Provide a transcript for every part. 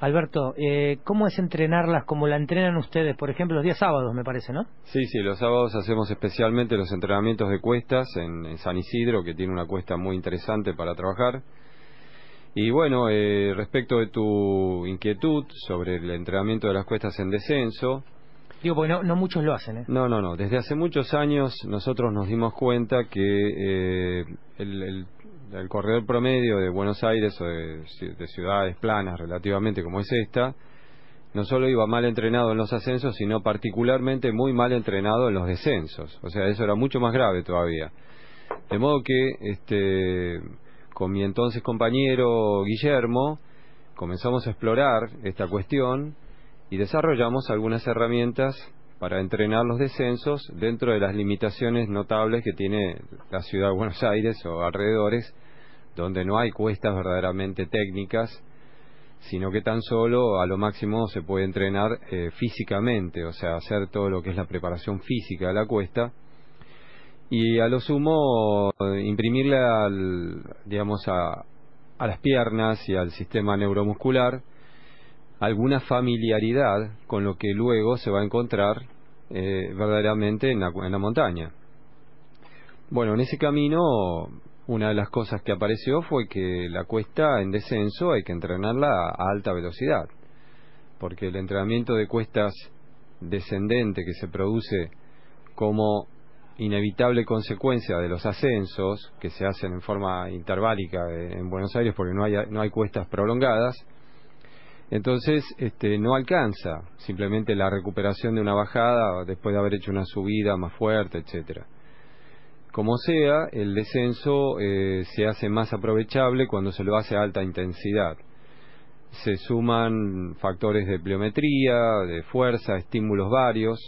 Alberto, eh, ¿cómo es entrenarlas como la entrenan ustedes? Por ejemplo, los días sábados, me parece, ¿no? Sí, sí, los sábados hacemos especialmente los entrenamientos de cuestas en, San Isidro, que tiene una cuesta muy interesante para trabajar. Y bueno, eh, respecto de tu inquietud sobre el entrenamiento de las cuestas en descenso, Digo, porque no, muchos lo hacen, ¿eh? No, no, no. Desde hace muchos años nosotros nos dimos cuenta que eh, el, corredor promedio de Buenos Aires o de, ciudades planas relativamente como es esta, no solo iba mal entrenado en los ascensos, sino particularmente muy mal entrenado en los descensos. O sea, eso era mucho más grave todavía. De modo que, este, con mi entonces compañero Guillermo, comenzamos a explorar esta cuestión y desarrollamos algunas herramientas para entrenar los descensos dentro de las limitaciones notables que tiene la ciudad de Buenos Aires o alrededores, donde no hay cuestas verdaderamente técnicas, sino que tan solo a lo máximo se puede entrenar eh, físicamente, o sea, hacer todo lo que es la preparación física de la cuesta y a lo sumo imprimirle al, digamos a, a las piernas y al sistema neuromuscular alguna familiaridad con lo que luego se va a encontrar eh, verdaderamente en la, en la montaña. Bueno, en ese camino una de las cosas que apareció fue que la cuesta en descenso hay que entrenarla a alta velocidad, porque el entrenamiento de cuestas descendente que se produce como inevitable consecuencia de los ascensos que se hacen en forma interválica en Buenos Aires porque no hay, no hay cuestas prolongadas, entonces, este, no alcanza simplemente la recuperación de una bajada después de haber hecho una subida más fuerte, etcétera. Como sea, el descenso eh, se hace más aprovechable cuando se lo hace a alta intensidad. Se suman factores de pliometría, de fuerza, estímulos varios,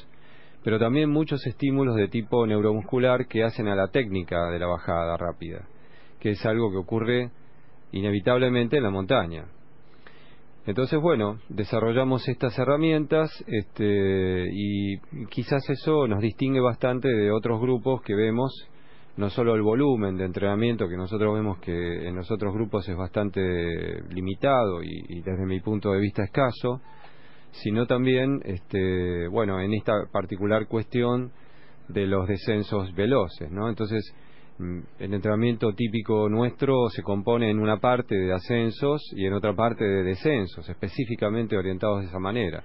pero también muchos estímulos de tipo neuromuscular que hacen a la técnica de la bajada rápida, que es algo que ocurre inevitablemente en la montaña. Entonces, bueno, desarrollamos estas herramientas este, y quizás eso nos distingue bastante de otros grupos que vemos, no solo el volumen de entrenamiento, que nosotros vemos que en los otros grupos es bastante limitado y, desde mi punto de vista escaso, sino también, este, bueno, en esta particular cuestión de los descensos veloces, ¿no? Entonces, Mm, el entrenamiento típico nuestro se compone en una parte de ascensos y en otra parte de descensos, específicamente orientados de esa manera.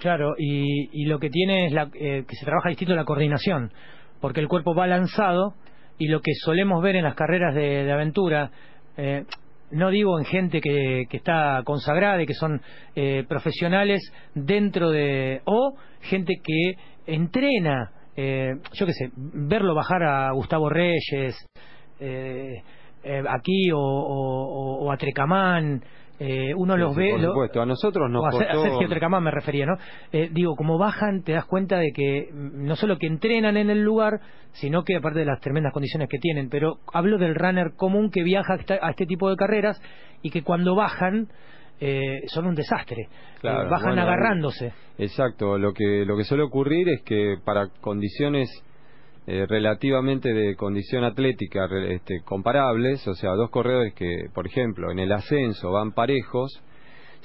Claro, y, lo que tiene es la, eh, que se trabaja distinto la coordinación, porque el cuerpo va lanzado y lo que solemos ver en las carreras de, aventura, eh, no digo en gente que, está consagrada y que son eh, profesionales dentro de, o gente que entrena eh, yo qué sé, verlo bajar a Gustavo Reyes, eh, eh, aquí o, a Trecamán, uno los ve. Por supuesto, a nosotros nos o a, Sergio Trecamán me refería, ¿no? digo, como bajan, te das cuenta de que no solo que entrenan en el lugar, sino que aparte de las tremendas condiciones que tienen, pero hablo del runner común que viaja a este tipo de carreras y que cuando bajan eh, son un desastre. Eh, bajan agarrándose. Exacto. Lo que, lo que suele ocurrir es que para condiciones eh, relativamente de condición atlética este, comparables, o sea, dos corredores que, por ejemplo, en el ascenso van parejos,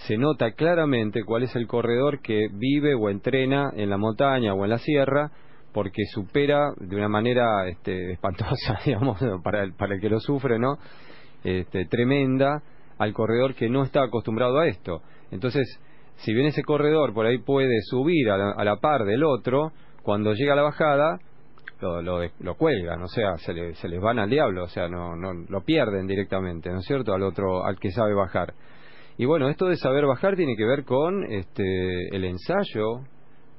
se nota claramente cuál es el corredor que vive o entrena en la montaña o en la sierra porque supera de una manera este, espantosa, digamos, para el, para el que lo sufre, ¿no? Este, tremenda, al corredor que no está acostumbrado a esto. Entonces, si bien ese corredor por ahí puede subir a la, par del otro, cuando llega a la bajada, lo, lo, cuelgan, o sea, se, se, les van al diablo, o sea, no, no lo pierden directamente, ¿no es cierto?, al otro, al que sabe bajar. Y bueno, esto de saber bajar tiene que ver con este, el ensayo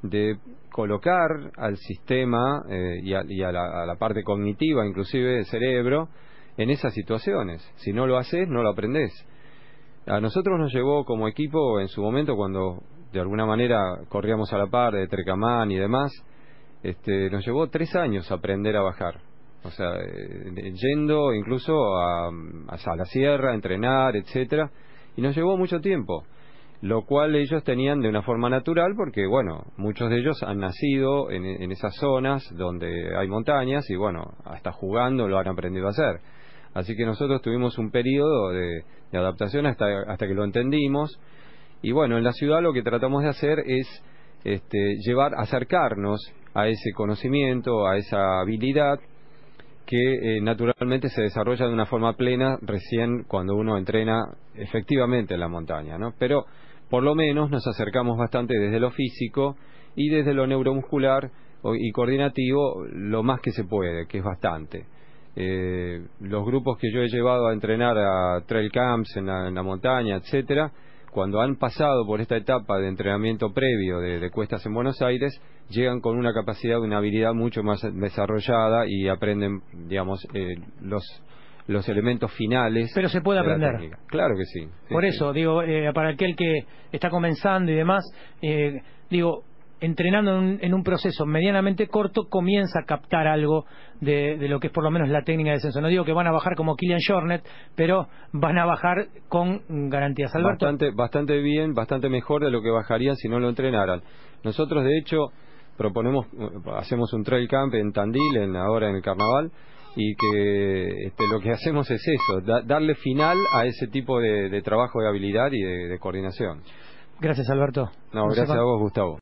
de colocar al sistema eh, y, a, la, a, la, parte cognitiva, inclusive del cerebro, en esas situaciones. Si no lo haces, no lo aprendes. A nosotros nos llevó como equipo en su momento cuando de alguna manera corríamos a la par de Trecamán y demás, este, nos llevó tres años aprender a bajar. O sea, eh, yendo incluso a, a, la sierra, a entrenar, etcétera, y nos llevó mucho tiempo. Lo cual ellos tenían de una forma natural porque, bueno, muchos de ellos han nacido en, esas zonas donde hay montañas y, bueno, hasta jugando lo han aprendido a hacer Así que nosotros tuvimos un periodo de, adaptación hasta, hasta que lo entendimos Y bueno, en la ciudad lo que tratamos de hacer es este, llevar, acercarnos a ese conocimiento, a esa habilidad que eh, naturalmente se desarrolla de una forma plena recién cuando uno entrena efectivamente en la montaña, ¿no? Pero por lo menos nos acercamos bastante desde lo físico y desde lo neuromuscular y coordinativo lo más que se puede, que es bastante. Eh, los grupos que yo he llevado a entrenar a trail camps en la, montaña, etcétera, cuando han pasado por esta etapa de entrenamiento previo de, cuestas en Buenos Aires, llegan con una capacidad, una habilidad mucho más desarrollada y aprenden, digamos, eh, los los elementos finales. Pero se puede aprender. Claro que sí. Por eso, digo, eh, para aquel que está comenzando y demás, eh, digo, entrenando en un, proceso medianamente corto, comienza a captar algo de, lo que es por lo menos la técnica de descenso. No digo que van a bajar como Killian Jornet, pero van a bajar con garantías. Alberto. Bastante, bastante bien, bastante mejor de lo que bajarían si no lo entrenaran. Nosotros, de hecho, proponemos, hacemos un trail camp en Tandil, en, ahora en el carnaval, y que este, lo que hacemos es eso, darle final a ese tipo de, trabajo de habilidad y de, coordinación. Gracias, Alberto. No, gracias a vos, Gustavo.